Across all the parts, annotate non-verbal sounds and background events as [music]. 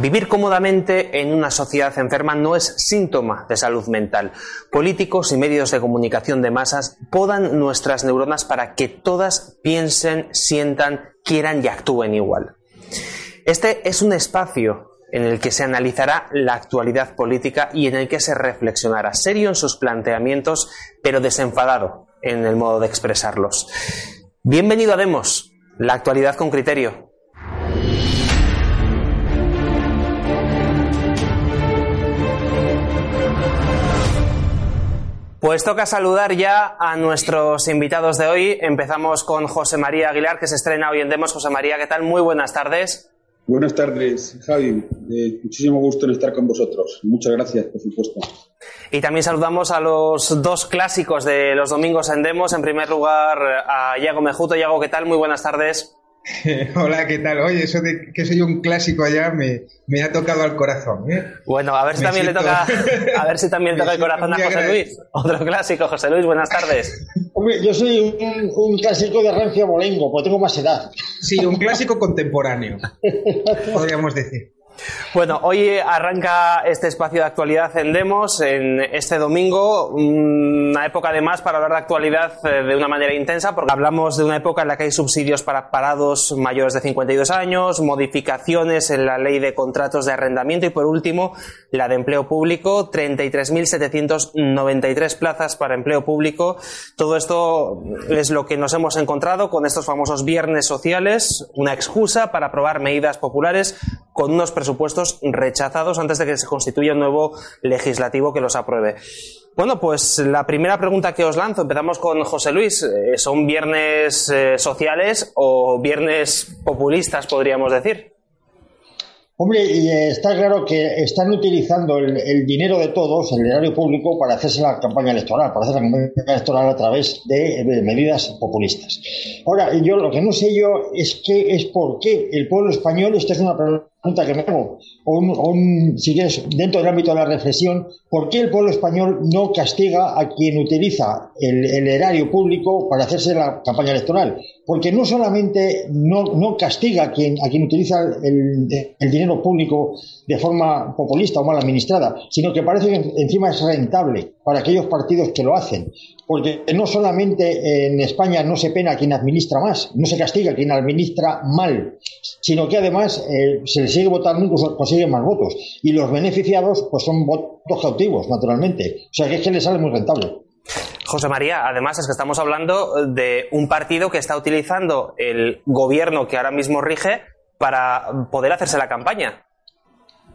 Vivir cómodamente en una sociedad enferma no es síntoma de salud mental. Políticos y medios de comunicación de masas podan nuestras neuronas para que todas piensen, sientan, quieran y actúen igual. Este es un espacio en el que se analizará la actualidad política y en el que se reflexionará serio en sus planteamientos, pero desenfadado en el modo de expresarlos. Bienvenido a Demos, la actualidad con criterio. Pues toca saludar ya a nuestros invitados de hoy. Empezamos con José María Aguilar, que se estrena hoy en Demos. José María, ¿qué tal? Muy buenas tardes. Buenas tardes, Javi. Eh, muchísimo gusto en estar con vosotros. Muchas gracias, por supuesto. Y también saludamos a los dos clásicos de los domingos en Demos. En primer lugar, a Iago Mejuto. Iago, ¿qué tal? Muy buenas tardes. [laughs] Hola, ¿qué tal? Oye, eso de que soy un clásico allá me, me ha tocado al corazón. ¿eh? Bueno, a ver si también le toca, a ver si [laughs] también toca el corazón a José Luis. Otro clásico, José Luis, buenas tardes. [laughs] Hombre, yo soy un, un clásico de Rancio Bolengo, porque tengo más edad. Sí, un clásico contemporáneo, podríamos decir. Bueno, hoy arranca este espacio de actualidad en Demos, en este domingo, una época además para hablar de actualidad eh, de una manera intensa, porque hablamos de una época en la que hay subsidios para parados mayores de 52 años, modificaciones en la ley de contratos de arrendamiento y, por último, la de empleo público, 33.793 plazas para empleo público. Todo esto es lo que nos hemos encontrado con estos famosos viernes sociales, una excusa para aprobar medidas populares con unos presupuestos rechazados antes de que se constituya un nuevo legislativo que los apruebe. Bueno, pues la primera pregunta que os lanzo, empezamos con José Luis. Eh, ¿Son viernes eh, sociales o viernes populistas, podríamos decir? Hombre, y está claro que están utilizando el, dinero de todos, el erario público, para hacerse la campaña electoral, para hacer la campaña electoral a través de, de medidas populistas. Ahora, yo lo que no sé yo es qué es por qué el pueblo español, esta es una pregunta que me hago, o, un, si quieres, dentro del ámbito de la reflexión, ¿por qué el pueblo español no castiga a quien utiliza el, erario público para hacerse la campaña electoral? Porque no solamente no, no castiga a quien, a quien utiliza el, el, dinero público de forma populista o mal administrada, sino que parece que encima es rentable para aquellos partidos que lo hacen porque no solamente en España no se pena a quien administra más, no se castiga a quien administra mal, sino que además eh, se le sigue votando incluso consigue más votos. Y los beneficiados pues son votos cautivos, naturalmente. O sea que es que le sale muy rentable. José María, además es que estamos hablando de un partido que está utilizando el gobierno que ahora mismo rige para poder hacerse la campaña.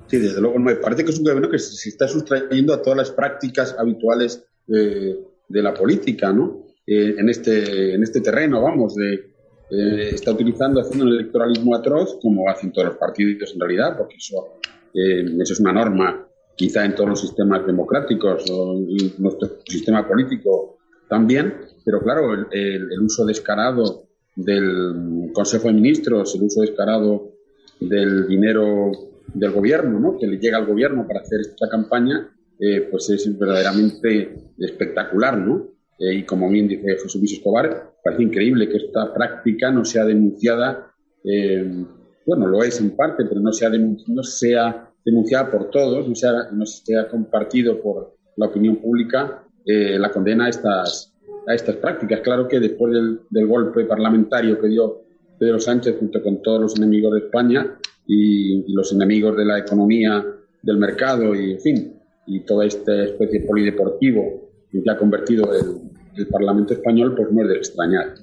Sí, desde luego, me parece que es un gobierno que se está sustrayendo a todas las prácticas habituales eh, de la política, ¿no? Eh, en, este, en este terreno, vamos, de, eh, está utilizando, haciendo un electoralismo atroz, como hacen todos los partidos en realidad, porque eso, eh, eso es una norma quizá en todos los sistemas democráticos o en nuestro sistema político también, pero claro, el, el, uso descarado del Consejo de Ministros, el uso descarado del dinero del gobierno, ¿no? que le llega al gobierno para hacer esta campaña, eh, pues es verdaderamente espectacular, ¿no? Eh, y como bien dice José Luis Escobar, parece increíble que esta práctica no sea denunciada, eh, bueno, lo es en parte, pero no sea, no sea denunciada por todos, no sea, no sea compartido por la opinión pública la condena a estas, a estas prácticas. Claro que después del, del, golpe parlamentario que dio Pedro Sánchez junto con todos los enemigos de España y, y los enemigos de la economía, del mercado y, en fin, y toda esta especie de polideportivo que ha convertido el, Parlamento español, pues no es de extrañar.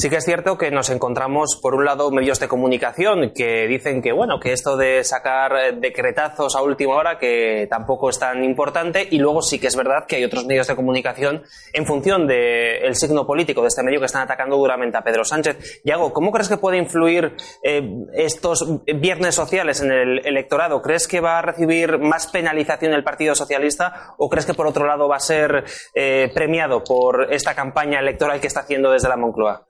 Sí que es cierto que nos encontramos, por un lado, medios de comunicación que dicen que, bueno, que esto de sacar eh, decretazos a última hora, que tampoco es tan importante, y luego sí que es verdad que hay otros medios de comunicación, en función del signo político de este medio, que están atacando duramente a Pedro Sánchez. Yago, ¿cómo crees que puede influir eh, estos viernes sociales en el electorado? ¿Crees que va a recibir más penalización el Partido Socialista o crees que, por otro lado, va a ser eh, premiado por esta campaña electoral que está haciendo desde la Moncloa?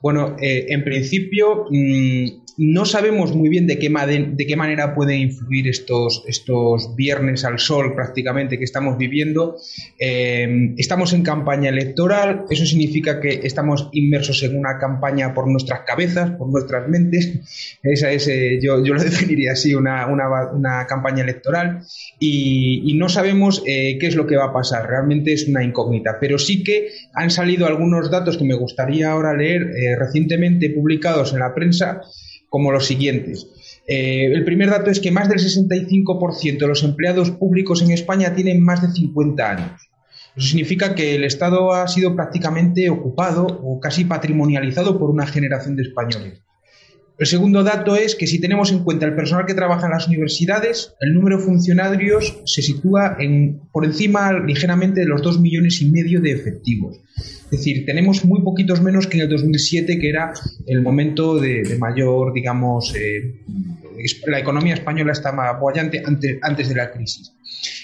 Bueno, eh, en principio mm, no sabemos muy bien de qué, de qué manera pueden influir estos, estos viernes al sol prácticamente que estamos viviendo. Eh, estamos en campaña electoral, eso significa que estamos inmersos en una campaña por nuestras cabezas, por nuestras mentes. Esa es, eh, yo, yo, lo [laughs] definiría así, una, una, campaña electoral. Y, y no sabemos qué es lo que va a pasar, realmente es una incógnita. Pero sí que han salido algunos datos que me gustaría ahora leer recientemente publicados en la prensa como los siguientes. Eh, el primer dato es que más del 65% de los empleados públicos en España tienen más de 50 años. Eso significa que el Estado ha sido prácticamente ocupado o casi patrimonializado por una generación de españoles. El segundo dato es que si tenemos en cuenta el personal que trabaja en las universidades, el número de funcionarios se sitúa por encima ligeramente de los dos millones y medio de efectivos. Es decir, tenemos muy poquitos menos que en el 2007, que era el momento de, mayor, digamos, eh, la economía española estaba bollante antes, antes de la crisis.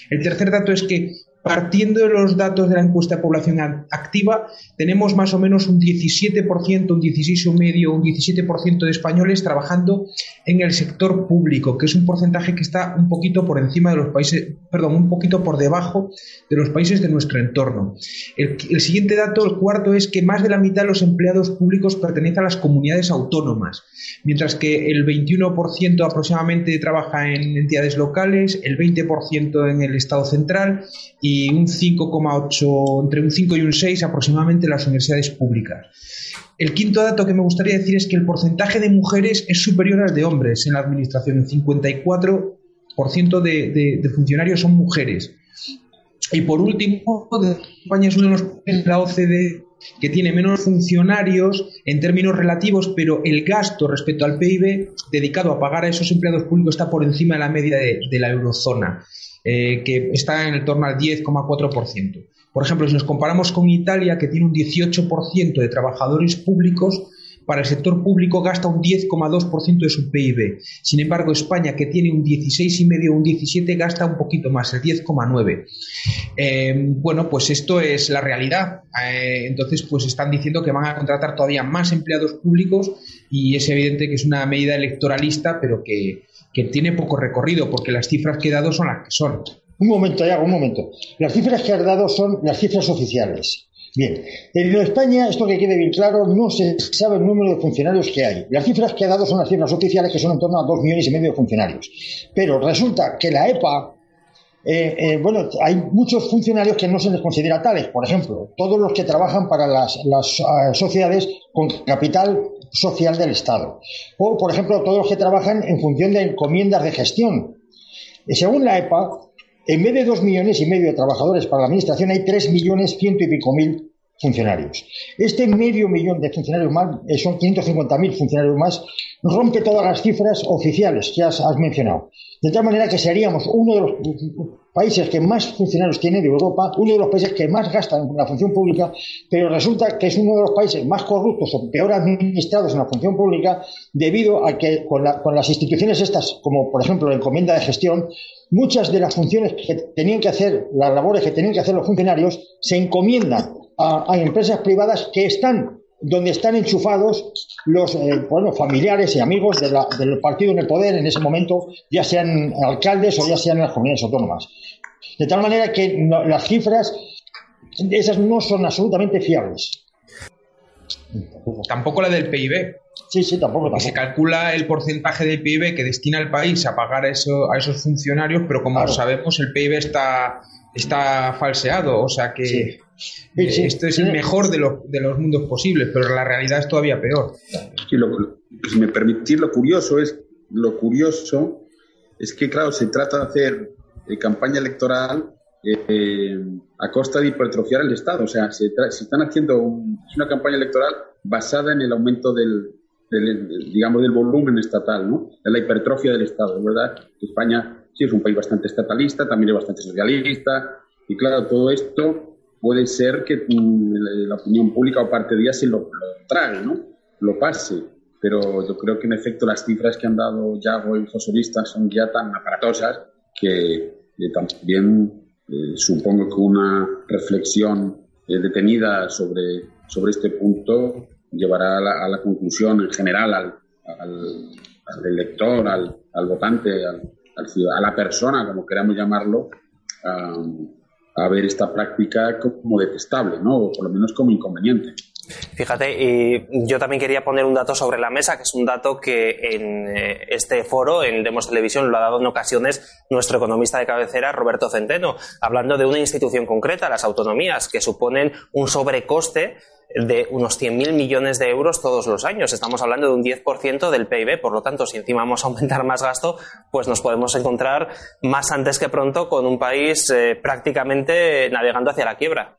El tercer dato es que partiendo de los datos de la encuesta de población activa, tenemos más o menos un 17%, un 16,5%, un 17% de españoles trabajando en el sector público, que es un porcentaje que está un poquito por encima de los países, perdón, un poquito por debajo de los países de nuestro entorno. El, el siguiente dato, el cuarto, es que más de la mitad de los empleados públicos pertenecen a las comunidades autónomas, mientras que el 21% aproximadamente trabaja en entidades locales, el 20% en el Estado central y un 5,8, entre un 5 y un 6 aproximadamente en las universidades públicas. El quinto dato que me gustaría decir es que el porcentaje de mujeres es superior al de hombres en la administración. El 54% de, de, funcionarios son mujeres. Y por último, España es uno de los países de la OCDE que tiene menos funcionarios en términos relativos, pero el gasto respecto al PIB dedicado a pagar a esos empleados públicos está por encima de la media de la eurozona. Eh, que está en torno al 10,4%. Por ejemplo, si nos comparamos con Italia, que tiene un 18% de trabajadores públicos, para el sector público gasta un 10,2% de su PIB. Sin embargo, España, que tiene un 16,5 o un 17, gasta un poquito más, el 10,9. Eh, bueno, pues esto es la realidad. Eh, entonces, pues están diciendo que van a contratar todavía más empleados públicos y es evidente que es una medida electoralista, pero que, que tiene poco recorrido, porque las cifras que he dado son las que son. Un momento, ya, un momento. Las cifras que has dado son las cifras oficiales. Bien, en España, esto que quede bien claro, no se sabe el número de funcionarios que hay. Las cifras que ha dado son las cifras oficiales, que son en torno a dos millones y medio de funcionarios. Pero resulta que la EPA, eh, eh, bueno, hay muchos funcionarios que no se les considera tales. Por ejemplo, todos los que trabajan para las, las uh, sociedades con capital social del Estado. O, por ejemplo, todos los que trabajan en función de encomiendas de gestión. Y según la EPA, en vez de dos millones y medio de trabajadores para la Administración, hay tres millones ciento y pico mil funcionarios. Este medio millón de funcionarios más, eh, son 550.000 funcionarios más, rompe todas las cifras oficiales que has, has mencionado. De tal manera que seríamos uno de los países que más funcionarios tiene de Europa, uno de los países que más gastan en la función pública, pero resulta que es uno de los países más corruptos o peor administrados en la función pública debido a que con, las instituciones estas, como por ejemplo la encomienda de gestión, muchas de las funciones que tenían que hacer, las labores que tenían que hacer los funcionarios, se encomiendan a empresas privadas que están donde están enchufados los eh, bueno, familiares y amigos del partido en el poder en ese momento, ya sean alcaldes o ya sean las comunidades autónomas. De tal manera que las cifras, esas no son absolutamente fiables. Tampoco la del PIB. Sí, sí, tampoco, Se calcula el porcentaje del PIB que destina el país a pagar a, eso, a esos funcionarios, pero como sabemos, el PIB está, está falseado. O sea que esto es el mejor de, de, los mundos posibles, pero la realidad es todavía peor. si me permitís, lo curioso es, lo curioso es que, claro, se trata de hacer eh, campaña electoral eh, a costa de hipertrofiar el Estado. O sea, se, están haciendo una campaña electoral basada en el aumento del, digamos, del volumen estatal, ¿no? De la hipertrofia del Estado, ¿verdad? España sí es un país bastante estatalista, también es bastante socialista, y claro, todo esto puede ser que mm, la opinión pública o parte de ella se lo, lo trague, ¿no? Lo pase. Pero yo creo que en efecto las cifras que han dado Yago y los son ya tan aparatosas que también eh, supongo que una reflexión eh, detenida sobre, sobre este punto llevará a la, conclusión en general al, al, elector, al, al votante, al, a la persona, como queramos llamarlo, a ver esta práctica como detestable, ¿no? O por lo menos como inconveniente. Fíjate, y yo también quería poner un dato sobre la mesa, que es un dato que en eh, este foro, en Demos Televisión, lo ha dado en ocasiones nuestro economista de cabecera, Roberto Centeno, hablando de una institución concreta, las autonomías, que suponen un sobrecoste de unos 100.000 millones de euros todos los años. Estamos hablando de un 10% del PIB, por lo tanto, si encima vamos a aumentar más gasto, pues nos podemos encontrar más antes que pronto con un país eh, prácticamente navegando hacia la quiebra.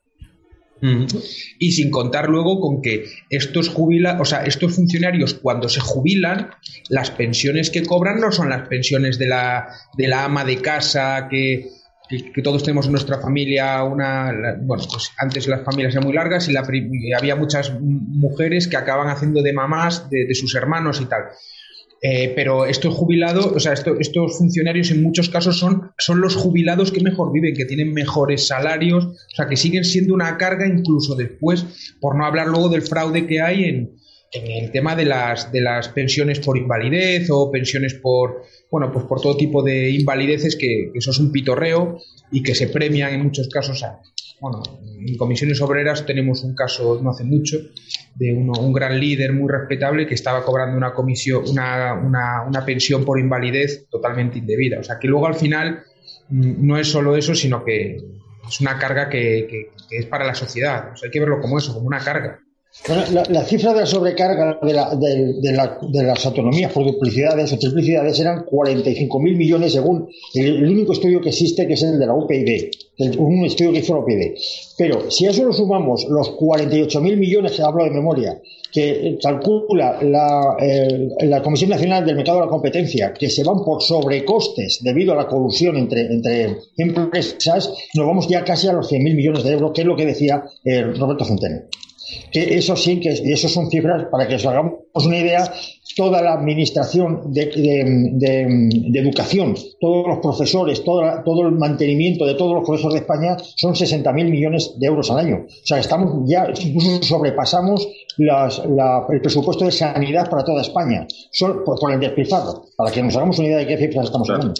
Y sin contar luego con que estos jubila, o sea, estos funcionarios cuando se jubilan, las pensiones que cobran no son las pensiones de la, de la ama de casa que, que, todos tenemos en nuestra familia una bueno pues antes las familias eran muy largas y, la, había muchas mujeres que acaban haciendo de mamás de, sus hermanos y tal eh, pero estos jubilados o sea estos funcionarios en muchos casos son son los jubilados que mejor viven que tienen mejores salarios o sea que siguen siendo una carga incluso después por no hablar luego del fraude que hay en en el tema de las, de las pensiones por invalidez o pensiones por, bueno, pues por todo tipo de invalideces que, eso es un pitorreo y que se premian en muchos casos. Bueno, en comisiones obreras tenemos un caso no hace mucho de un gran líder muy respetable que estaba cobrando una comisión, una, una, una pensión por invalidez totalmente indebida. O sea que luego al final mm, no es solo eso, sino que es una carga que, que, es para la sociedad. O sea, hay que verlo como eso, como una carga. Bueno, la, cifra de la sobrecarga de, la, de, las autonomías por duplicidades o triplicidades eran 45.000 millones según el, único estudio que existe, que es el de la UPyD, un estudio que hizo la UPyD. Pero si a eso lo sumamos los 48.000 millones, hablo de memoria, que calcula la, la, Comisión Nacional del Mercado de la Competencia, que se van por sobrecostes debido a la colusión entre, entre empresas, nos vamos ya casi a los 100.000 millones de euros, que es lo que decía eh, Roberto Centeno que eso sí, que y eso son cifras para que os hagamos una idea, toda la administración de, educación, todos los profesores, todo, todo, el mantenimiento de todos los colegios de España son 60.000 millones de euros al año. O sea, estamos ya, incluso sobrepasamos el presupuesto de sanidad para toda España, solo por, el despilfarro, para que nos hagamos una idea de qué cifras estamos hablando.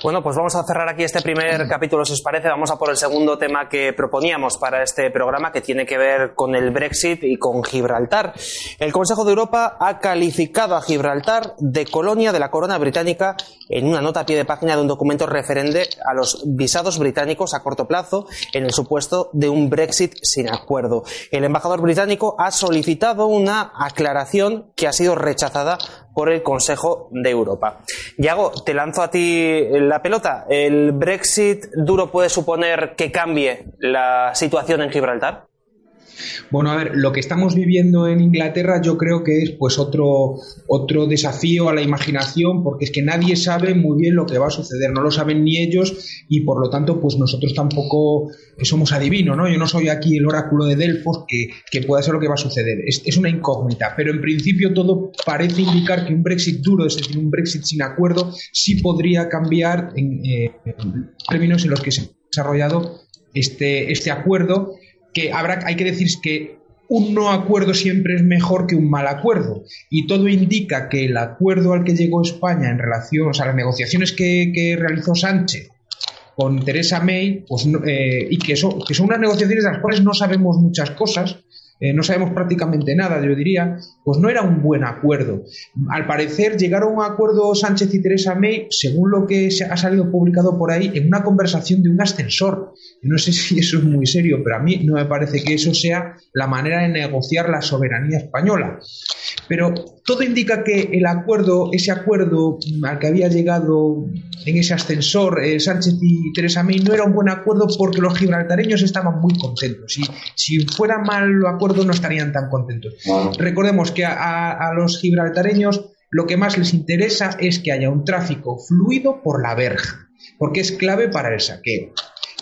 Bueno, pues vamos a cerrar aquí este primer capítulo, si os parece. Vamos a por el segundo tema que proponíamos para este programa, que tiene que ver con el Brexit y con Gibraltar. El Consejo de Europa ha calificado a Gibraltar de colonia de la corona británica en una nota a pie de página de un documento referente a los visados británicos a corto plazo en el supuesto de un Brexit sin acuerdo. El embajador británico ha solicitado una aclaración que ha sido rechazada por el Consejo de Europa. Yago, te lanzo a ti la pelota. ¿El Brexit duro puede suponer que cambie la situación en Gibraltar? Bueno, a ver, lo que estamos viviendo en Inglaterra yo creo que es pues otro, otro desafío a la imaginación porque es que nadie sabe muy bien lo que va a suceder, no lo saben ni ellos y por lo tanto pues nosotros tampoco somos adivinos, ¿no? Yo no soy aquí el oráculo de Delfos que, que pueda ser lo que va a suceder, es, es, una incógnita, pero en principio todo parece indicar que un Brexit duro, es decir, un Brexit sin acuerdo, sí podría cambiar en, eh, términos en los que se ha desarrollado este, este acuerdo que habrá, hay que decir que un no acuerdo siempre es mejor que un mal acuerdo. Y todo indica que el acuerdo al que llegó España en relación, o sea, las negociaciones que, realizó Sánchez con Teresa May, pues, eh, y que, eso, que son unas negociaciones de las cuales no sabemos muchas cosas, eh, no sabemos prácticamente nada, yo diría, pues no era un buen acuerdo. Al parecer llegaron a un acuerdo Sánchez y Teresa May, según lo que ha salido publicado por ahí, en una conversación de un ascensor. No sé [laughs] si eso es muy serio, pero a mí no me parece que eso sea la manera de negociar la soberanía española. Pero todo indica que el acuerdo, ese acuerdo al que había llegado en ese ascensor eh, Sánchez y Teresa May no era un buen acuerdo porque los gibraltareños estaban muy contentos. Si, si fuera mal el acuerdo no estarían tan contentos. Recordemos que a, los gibraltareños lo que más les interesa es que haya un tráfico fluido por la verja, porque es clave para el saqueo.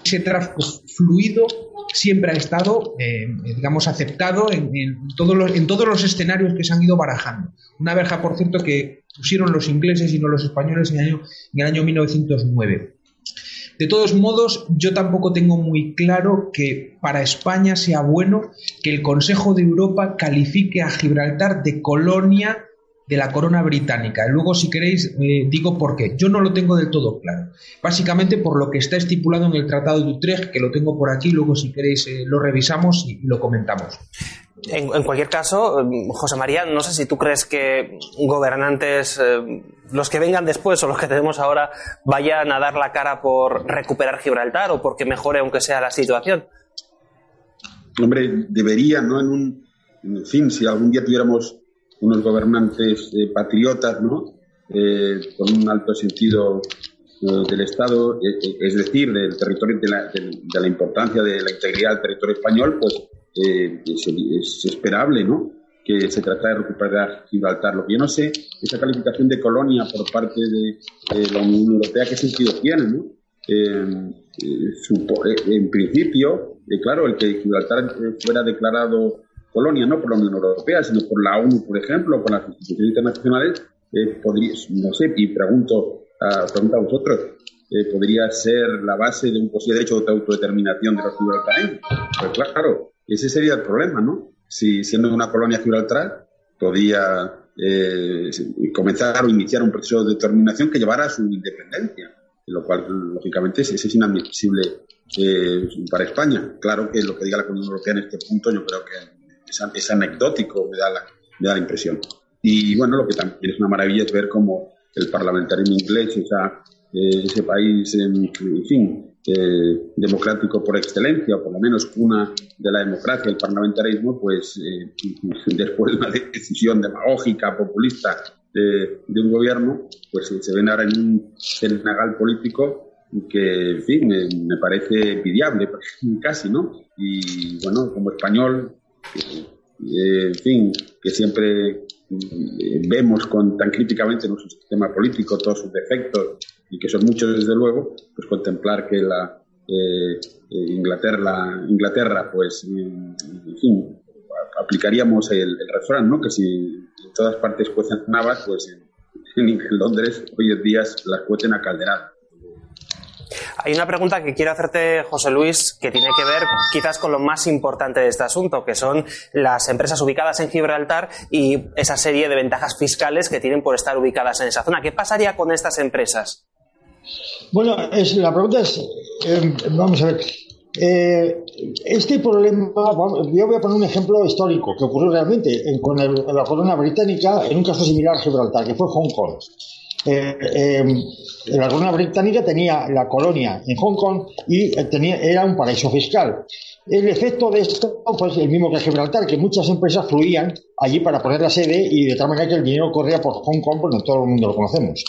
Ese tráfico fluido siempre ha estado, eh, digamos, aceptado en, todos los, en todos los escenarios que se han ido barajando. Una verja, por cierto, que pusieron los ingleses y no los españoles en el año, en el año 1909. De todos modos, yo tampoco tengo muy claro que para España sea bueno que el Consejo de Europa califique a Gibraltar de colonia de la corona británica. Luego, si queréis, eh, digo por qué. Yo no lo tengo del todo claro. Básicamente por lo que está estipulado en el Tratado de Utrecht, que lo tengo por aquí, luego si queréis eh, lo revisamos y lo comentamos. En, cualquier caso, em, José María, no sé si tú crees que gobernantes, eh, los que vengan después o los que tenemos ahora, vayan a dar la cara por recuperar Gibraltar o porque mejore aunque sea la situación. Hombre, deberían, ¿no? En un, en fin, si algún día tuviéramos unos gobernantes eh, patriotas, ¿no? Eh, con un alto sentido eh, del Estado, es decir, del territorio, de la, de la, importancia de la integridad del territorio español, pues es, es, esperable, ¿no? Que se trata de recuperar Gibraltar. Lo que yo no sé, esa calificación de colonia por parte de, la Unión Europea, ¿qué sentido tiene, no? en principio, claro, el que Gibraltar fuera declarado colonia, no por la Unión Europea, sino por la ONU, por ejemplo, por las instituciones internacionales, eh, podría, no sé, y pregunto a, pregunto a vosotros, eh, podría ser la base de un posible derecho de autodeterminación de los gibraltareños. Pues claro, ese sería el problema, ¿no? Si siendo una colonia gibraltar, podría eh, comenzar o iniciar un proceso de determinación que llevara a su independencia, lo cual, lógicamente, es, es inadmisible para España. Claro que lo que diga la Unión Europea en este punto, yo creo que es, anecdótico, me da, la, me da la impresión. Y bueno, lo que también es una maravilla es ver cómo el parlamentarismo inglés, esa, eh, ese país, en, fin, eh, democrático por excelencia, o por lo menos cuna de la democracia, el parlamentarismo, pues eh, [laughs] después de una decisión demagógica, populista de, un gobierno, pues se ven ahora en un senegal político que, en fin, me, me parece envidiable, [laughs] casi, ¿no? Y bueno, como español, en fin, que siempre eh, vemos con, tan críticamente nuestro sistema político, todos sus defectos, y que son muchos desde luego, pues contemplar que la eh, Inglaterra, Inglaterra, pues, en fin, aplicaríamos el, refrán, ¿no? Que si en todas partes cuecen navas, pues en, Londres hoy en día las cuecen a calderar. Hay una pregunta que quiero hacerte, José Luis, que tiene que ver quizás con lo más importante de este asunto, que son las empresas ubicadas en Gibraltar y esa serie de ventajas fiscales que tienen por estar ubicadas en esa zona. ¿Qué pasaría con estas empresas? Bueno, la pregunta es, eh, vamos a ver, eh, este problema, yo voy a poner un ejemplo histórico que ocurrió realmente con la corona británica en un caso similar a Gibraltar, que fue Hong Kong. Eh, em, la corona británica tenía la colonia en Hong Kong y eh, tenía, era un paraíso fiscal. El efecto de esto fue el mismo que Gibraltar, que muchas empresas fluían allí para poner la sede y de tal manera que el dinero corría por Hong Kong, porque todo el mundo lo conocemos.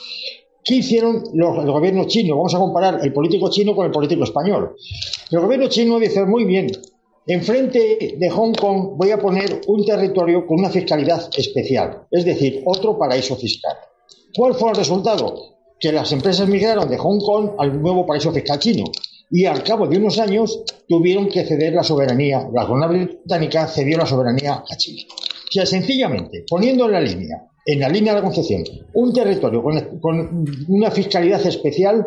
¿Qué hicieron los, el gobierno chino? Vamos a comparar el político chino con el político español. El gobierno chino dice, muy bien, enfrente de Hong Kong voy a poner un territorio con una fiscalidad especial, es decir, otro paraíso fiscal. ¿Cuál fue el resultado? Que las empresas migraron de Hong Kong al nuevo paraíso fiscal chino y al cabo de unos años tuvieron que ceder la soberanía, la corona británica cedió la soberanía a China. O sea, sencillamente, poniendo en la línea, en la línea de la concepción, un territorio con, una fiscalidad especial,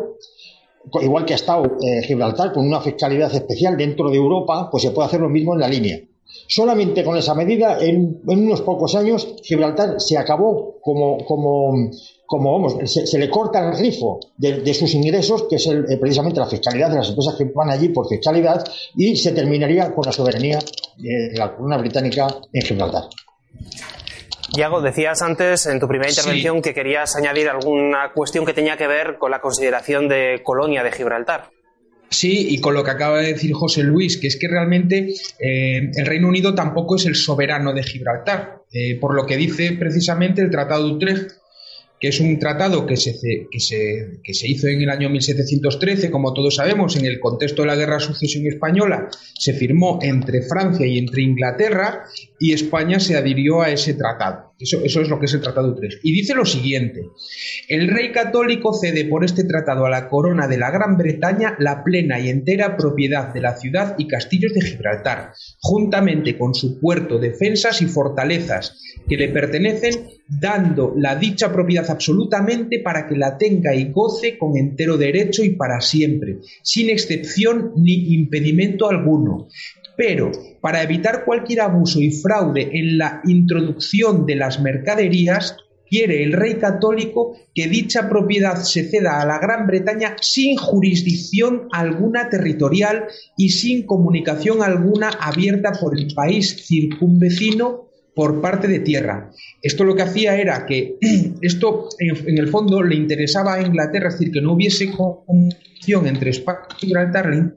igual que ha estado eh, Gibraltar, con una fiscalidad especial dentro de Europa, pues se puede hacer lo mismo en la línea. Solamente con esa medida, en, unos pocos años, Gibraltar se acabó como, como, como vamos, se, le corta el grifo de, sus ingresos, que es eh, precisamente la fiscalidad de las empresas que van allí por fiscalidad, y se terminaría con la soberanía de la corona británica en Gibraltar. Yago, decías antes en tu primera intervención que querías añadir alguna cuestión que tenía que ver con la consideración de colonia de Gibraltar. Sí, y con lo que acaba de decir José Luis, que es que realmente eh, el Reino Unido tampoco es el soberano de Gibraltar, eh, por lo que dice precisamente el Tratado de Utrecht, que es un tratado que se, que, se, que se, hizo en el año 1713, como todos sabemos, en el contexto de la Guerra de Sucesión Española, se firmó entre Francia y entre Inglaterra y España se adhirió a ese tratado. Eso, es lo que es el Tratado de Utrecht. Y dice lo siguiente, el rey católico cede por este tratado a la corona de la Gran Bretaña la plena y entera propiedad de la ciudad y castillos de Gibraltar, juntamente con su puerto, defensas y fortalezas que le pertenecen, dando la dicha propiedad absolutamente para que la tenga y goce con entero derecho y para siempre, sin excepción ni impedimento alguno. Pero, para evitar cualquier abuso y fraude en la introducción de las mercaderías, quiere el rey católico que dicha propiedad se ceda a la Gran Bretaña sin jurisdicción alguna territorial y sin comunicación alguna abierta por el país circunvecino por parte de tierra. Esto lo que hacía era que [clears throat] esto en, el fondo le interesaba a Inglaterra, es decir, que no hubiese comunicación entre España y Gibraltar,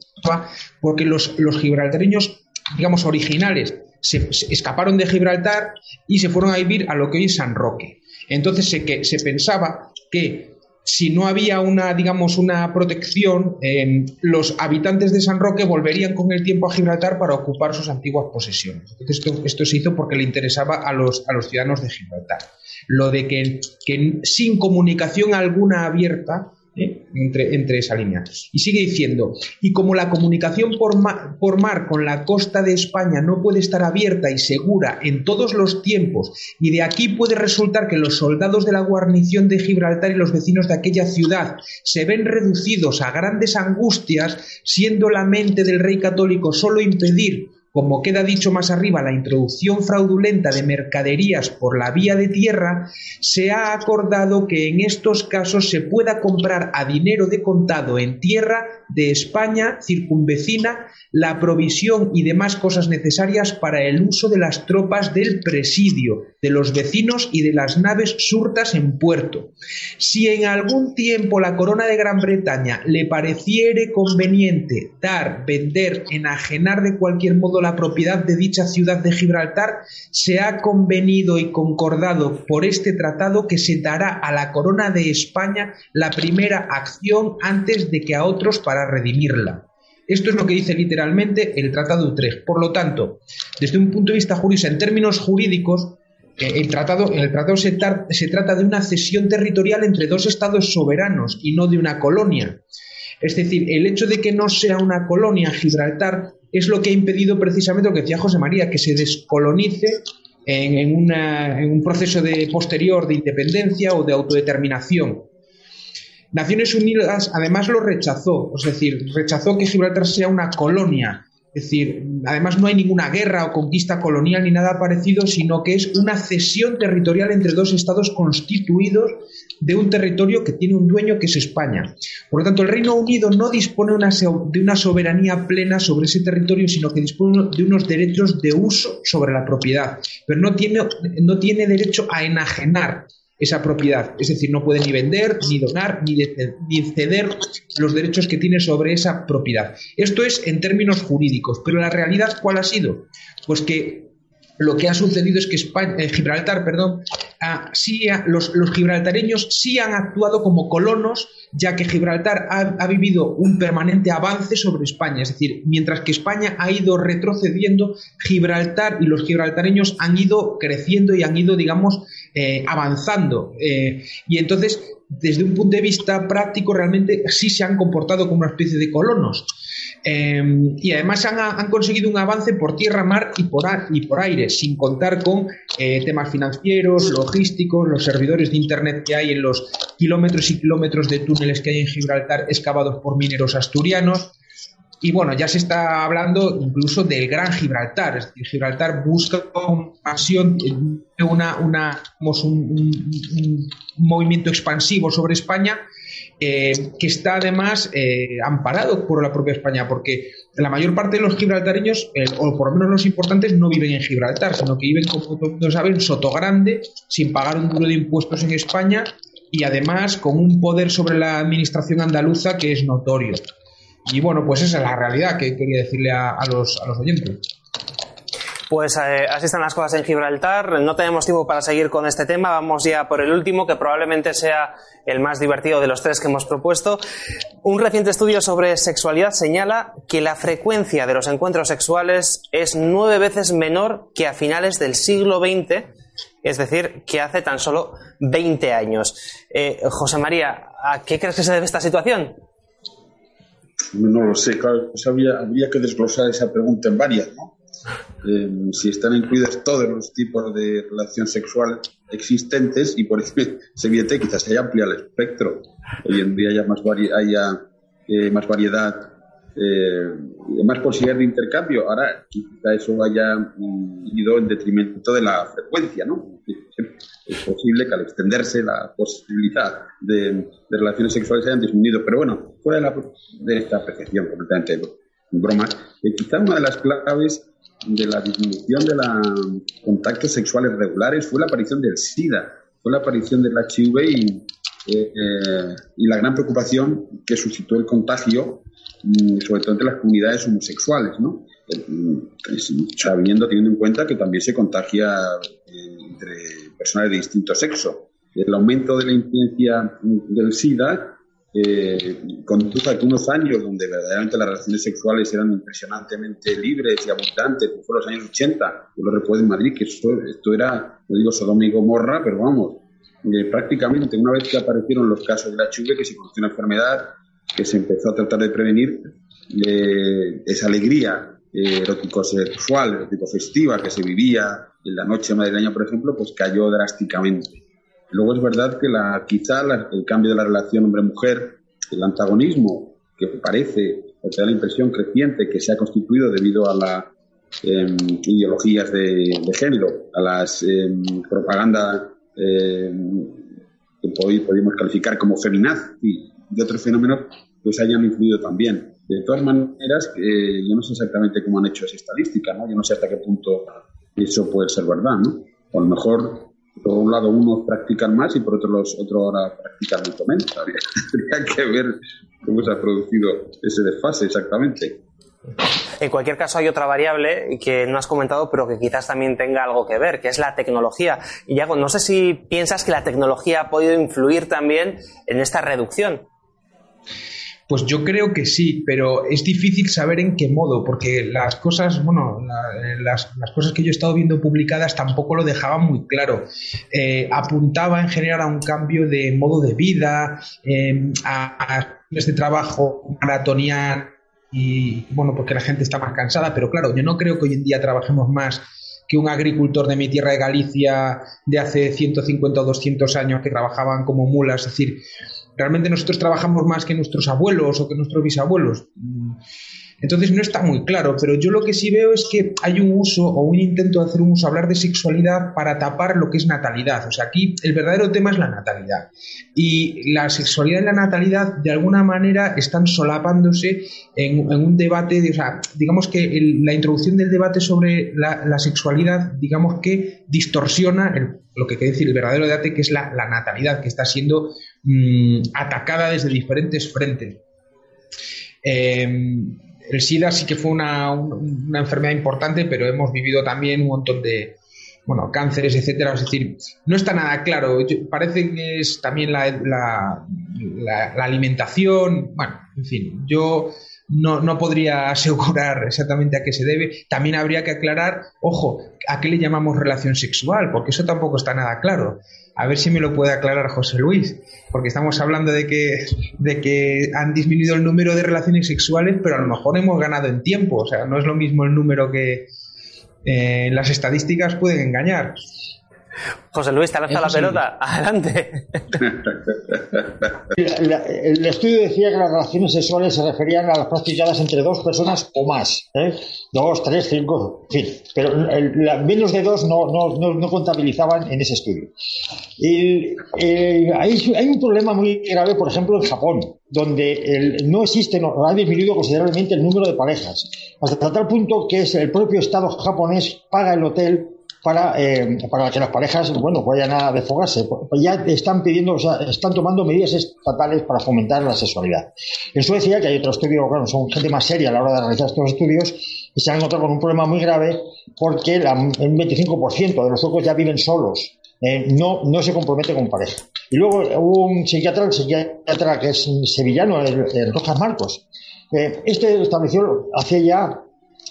porque los, los gibraltareños, digamos, originales, se, escaparon de Gibraltar y se fueron a vivir a lo que hoy es San Roque. Entonces se, que, se pensaba que si no había una, digamos, una protección, em, los habitantes de San Roque volverían con el tiempo a Gibraltar para ocupar sus antiguas posesiones. esto, esto se hizo porque le interesaba a los, a los ciudadanos de Gibraltar. Lo de que, que sin comunicación alguna abierta ¿eh? entre, entre, esa línea. Y sigue diciendo, y como la comunicación por, por mar con la costa de España no puede estar abierta y segura en todos los tiempos, y de aquí puede resultar que los soldados de la guarnición de Gibraltar y los vecinos de aquella ciudad se ven reducidos a grandes angustias, siendo la mente del rey católico solo impedir como queda dicho más arriba, la introducción fraudulenta de mercaderías por la vía de tierra, se ha acordado que en estos casos se pueda comprar a dinero de contado en tierra de España circunvecina la provisión y demás cosas necesarias para el uso de las tropas del presidio, de los vecinos y de las naves surtas en puerto. Si en algún tiempo la corona de Gran Bretaña le pareciere conveniente dar, vender, enajenar de cualquier modo la propiedad de dicha ciudad de Gibraltar, se ha convenido y concordado por este tratado que se dará a la corona de España la primera acción antes de que a otros para redimirla. Esto es lo que dice literalmente el Tratado de Utrecht. Por lo tanto, desde un punto de vista jurídico, en términos jurídicos, eh, el tratado, el tratado se, se trata de una cesión territorial entre dos estados soberanos y no de una colonia. Es decir, el hecho de que no sea una colonia Gibraltar es lo que ha impedido precisamente lo que decía José María, que se descolonice en, un proceso de posterior de independencia o de autodeterminación. Naciones Unidas además lo rechazó, es decir, rechazó que Gibraltar sea una colonia. Es decir, además no hay ninguna guerra o conquista colonial ni nada parecido, sino que es una cesión territorial entre dos estados constituidos de un territorio que tiene un dueño que es España. Por lo tanto, el Reino Unido no dispone de una soberanía plena sobre ese territorio, sino que dispone de unos derechos de uso sobre la propiedad, pero no tiene, no tiene derecho a enajenar esa propiedad. Es decir, no puede ni vender, ni donar, ni, ceder los derechos que tiene sobre esa propiedad. Esto es en términos jurídicos, pero la realidad ¿cuál ha sido? Pues que lo que ha sucedido es que eh, Gibraltar, perdón, los, gibraltareños sí han actuado como colonos, ya que Gibraltar ha, vivido un permanente avance sobre España. Es decir, mientras que España ha ido retrocediendo, Gibraltar y los gibraltareños han ido creciendo y han ido, digamos, eh, avanzando. Eh, y entonces, desde un punto de vista práctico, realmente sí se han comportado como una especie de colonos. Em, y además han, conseguido un avance por tierra, mar y por, aire, sin contar con eh, temas financieros, logísticos, los servidores de Internet que hay en los kilómetros y kilómetros de túneles que hay en Gibraltar excavados por mineros asturianos. Y bueno, ya se está hablando incluso del Gran Gibraltar. Es decir, Gibraltar busca una pasión, una, un movimiento expansivo sobre España eh, que está además eh, amparado por la propia España, porque la mayor parte de los gibraltareños, eh, o por lo menos los importantes, no viven en Gibraltar, sino que viven, como todos saben, Sotogrande, sin pagar un duro de impuestos en España y además con un poder sobre la administración andaluza que es notorio. Y bueno, pues esa es la realidad que quería decirle a, los, a los oyentes. Pues eh, así están las cosas en Gibraltar. No tenemos tiempo para seguir con este tema. Vamos ya por el último, que probablemente sea el más divertido de los tres que hemos propuesto. Un reciente estudio sobre sexualidad señala que la frecuencia de los encuentros sexuales es nueve veces menor que a finales del siglo XX, es decir, que hace tan solo 20 años. Eh, José María, ¿a qué crees que se debe esta situación? No lo sé, claro, pues habría, habría que desglosar esa pregunta en varias, ¿no? Eh, si están incluidos todos los tipos de relación sexual existentes y por eso [laughs] se evidente quizás se ampliado el espectro. Hoy en día haya más, haya, eh, más variedad, eh, más posibilidades de intercambio. Ahora quizá eso haya mm, ido en detrimento de la frecuencia, ¿no? Es posible que al extenderse la posibilidad de, relaciones sexuales hayan disminuido. Pero bueno, fuera de, de esta apreciación completamente broma, quizá una de las claves de la disminución de los contactos sexuales regulares fue la aparición del SIDA, fue la aparición del HIV y, eh, eh, y la gran preocupación que suscitó el contagio, mm, sobre todo entre las comunidades homosexuales, ¿no? Eh, sabiendo, teniendo en cuenta que también se contagia entre personas de distinto sexo. El aumento de la incidencia del SIDA eh, condujo a que unos años donde verdaderamente las relaciones sexuales eran impresionantemente libres y abundantes, como fueron los años 80, yo lo recuerdo en Madrid, que esto, era, no digo Sodoma y Gomorra, pero vamos, eh, prácticamente una vez que aparecieron los casos de la chuve, que se conoció una enfermedad, que se empezó a tratar de prevenir, eh, esa alegría eh, erótico-sexual, erótico-festiva que se vivía en la noche madrileña, por ejemplo, pues cayó drásticamente. Luego es verdad que la, quizá el cambio de la relación hombre-mujer, el antagonismo que parece, o te da la impresión creciente que se ha constituido debido a las em, ideologías de, género, a las eh, propaganda em, que hoy podemos calificar como feminaz y de otros fenómenos, pues hayan influido también. De todas maneras, eh, yo no sé exactamente cómo han hecho esa estadística, ¿no? Yo no sé hasta qué punto eso puede ser verdad, ¿no? O a lo mejor por un lado unos practican más y por otro los otros ahora practican mucho menos. [laughs] Habría, que ver cómo se ha producido ese desfase exactamente. En cualquier caso, hay otra variable que no has comentado, pero que quizás también tenga algo que ver, que es la tecnología. Y Yago, no sé si piensas que la tecnología ha podido influir también en esta reducción. Pues yo creo que sí, pero es difícil saber en qué modo, porque las cosas, bueno, las, cosas que yo he estado viendo publicadas tampoco lo dejaban muy claro. Eh, apuntaba en general a un cambio de modo de vida, eh, a, a trabajo maratoniano y, bueno, porque la gente está más cansada, pero claro, yo no creo que hoy en día trabajemos más que un agricultor de mi tierra de Galicia de hace 150 o 200 años que trabajaban como mulas, es decir, realmente nosotros trabajamos más que nuestros abuelos o que nuestros bisabuelos. Entonces no está muy claro, pero yo lo que sí veo es que hay un uso o un intento de hacer un uso, hablar de sexualidad para tapar lo que es natalidad. O sea, aquí el verdadero tema es la natalidad. Y la sexualidad y la natalidad de alguna manera están solapándose en, un debate, de, o sea, digamos que la introducción del debate sobre la, sexualidad, digamos que distorsiona lo que quiere decir el verdadero debate, que es la, natalidad, que está siendo mm, atacada desde diferentes frentes. Eh, el SIDA sí que fue una, enfermedad importante, pero hemos vivido también un montón de, bueno, cánceres, etcétera. Es decir, no está nada claro. parece que es también la, la, alimentación. Bueno, en fin, yo no, no, podría [laughs] asegurar exactamente a qué se debe. También habría que aclarar, ojo, a qué le llamamos relación sexual, porque eso tampoco está nada claro. A ver si me lo puede aclarar José Luis, porque estamos hablando de que, de que han disminuido el número de relaciones sexuales, pero a lo mejor hemos ganado en tiempo. O sea, no es lo mismo el número que eh, las estadísticas pueden engañar. José Luis, te lanza la pelota. Adelante. [laughs] el estudio decía que las relaciones sexuales se referían a las practicadas entre dos personas o más. ¿eh? Dos, tres, cinco, en fin. Pero menos de dos no, no, no, contabilizaban en ese estudio. Y, eh, hay, hay, un problema muy grave, por ejemplo, en Japón, donde no existe, no, ha disminuido considerablemente el número de parejas. Hasta tal punto que es el propio Estado japonés paga el hotel para, eh, para que las parejas, bueno, vayan a desfogarse. Pues ya están pidiendo, o sea, están tomando medidas estatales para fomentar la sexualidad. En Suecia, que hay otro estudio, claro, son gente más seria a la hora de realizar estos estudios, y se han encontrado con un problema muy grave porque el 25% de los suecos ya viven solos. Eh, no, no se compromete con pareja. Y luego hubo un psiquiatra, el psiquiatra que es sevillano, el, Rojas Marcos. Eh, este estableció hace ya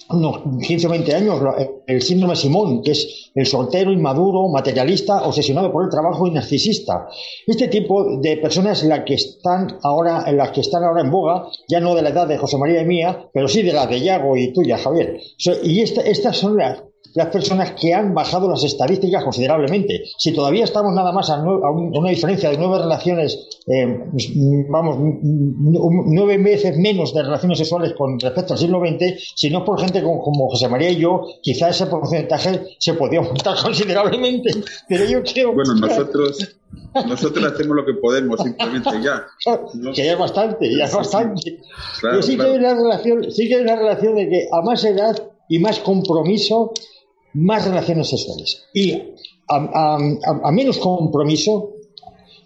unos 15 o 20 años el síndrome Simón, que es el soltero, inmaduro, materialista, obsesionado por el trabajo y narcisista. Este tipo de personas las que están ahora, en las que están ahora en boga, ya no de la edad de José María y mía, pero sí de la de Yago y tuya, Javier. Y estas son las, las personas que han bajado las estadísticas considerablemente. Si todavía estamos nada más a, una diferencia de nueve relaciones, eh, vamos, nueve veces menos de relaciones sexuales con respecto al siglo XX, si no es por gente como, José María y yo, quizá ese porcentaje se podría aumentar [laughs] considerablemente. Pero yo creo Bueno, nosotros. Nosotros hacemos lo que podemos, simplemente ya. [laughs] Que ya es bastante, ya es bastante. Pero sí, Que hay una relación, sí que hay una relación de que a más edad y más compromiso más relaciones sexuales. Y a, menos compromiso,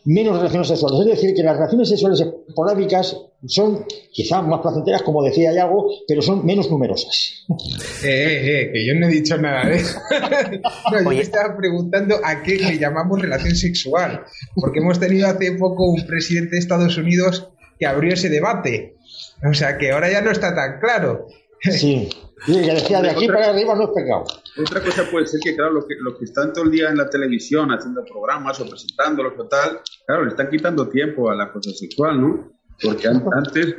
menos relaciones sexuales. Es decir, que las relaciones sexuales esporádicas son quizá más placenteras, como decía Yago, pero son menos numerosas. Eh, eh, eh, que yo no he dicho nada de eso. [laughs] no, yo estaba preguntando a qué le llamamos relación sexual, porque hemos tenido hace poco un presidente de Estados Unidos que abrió ese debate. O sea que ahora ya no está tan claro. Sí, y que decía de aquí para arriba no es pecado. Otra cosa puede ser que, claro, los que, que están todo el día en la televisión haciendo programas o presentándolos o tal, claro, le están quitando tiempo a la cosa sexual, ¿no? Porque antes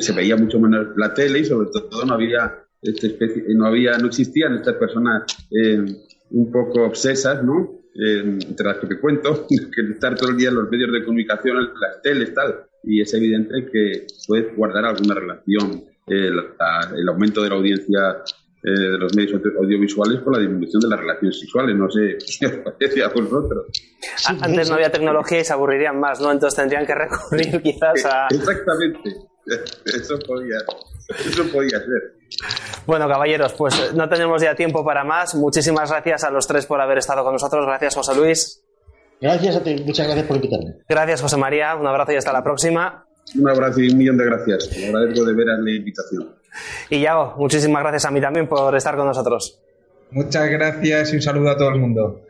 se veía mucho menos la tele y sobre todo no había esta especie, no había, no existían estas personas eh, un poco obsesas, ¿no? Eh, entre las que te cuento, [laughs] que estar todo el día en los medios de comunicación, en las teles, tal, y es evidente que puede guardar alguna relación eh, el aumento de la audiencia eh, de los medios audiovisuales por la disminución de las relaciones sexuales. No sé [laughs] qué os parece a vosotros. Antes no había tecnología y se aburrirían más, ¿no? Entonces tendrían que recurrir quizás a... [laughs] Exactamente. [laughs] Eso podía, eso podía ser. Bueno, caballeros, pues no tenemos ya tiempo para más. Muchísimas gracias a los tres por haber estado con nosotros. Gracias, José Luis. Gracias a ti. Muchas gracias por invitarme. Gracias, José María. Un abrazo y hasta la próxima. Un abrazo y un millón de gracias. agradezco de veras la invitación. Y Yago, muchísimas gracias a mí también por estar con nosotros. Muchas gracias y un saludo a todo el mundo.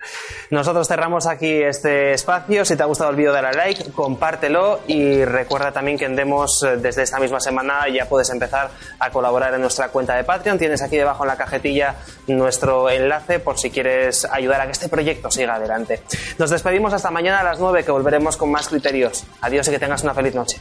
Nosotros cerramos aquí este espacio. Si te ha gustado el vídeo, dale like, compártelo y recuerda también que en Demos eh, desde esta misma semana ya puedes empezar a colaborar en nuestra cuenta de Patreon. Tienes aquí debajo en la cajetilla nuestro enlace por si quieres ayudar a que este proyecto siga adelante. Nos despedimos hasta mañana a las 9 que volveremos con más criterios. Adiós y que tengas una feliz noche.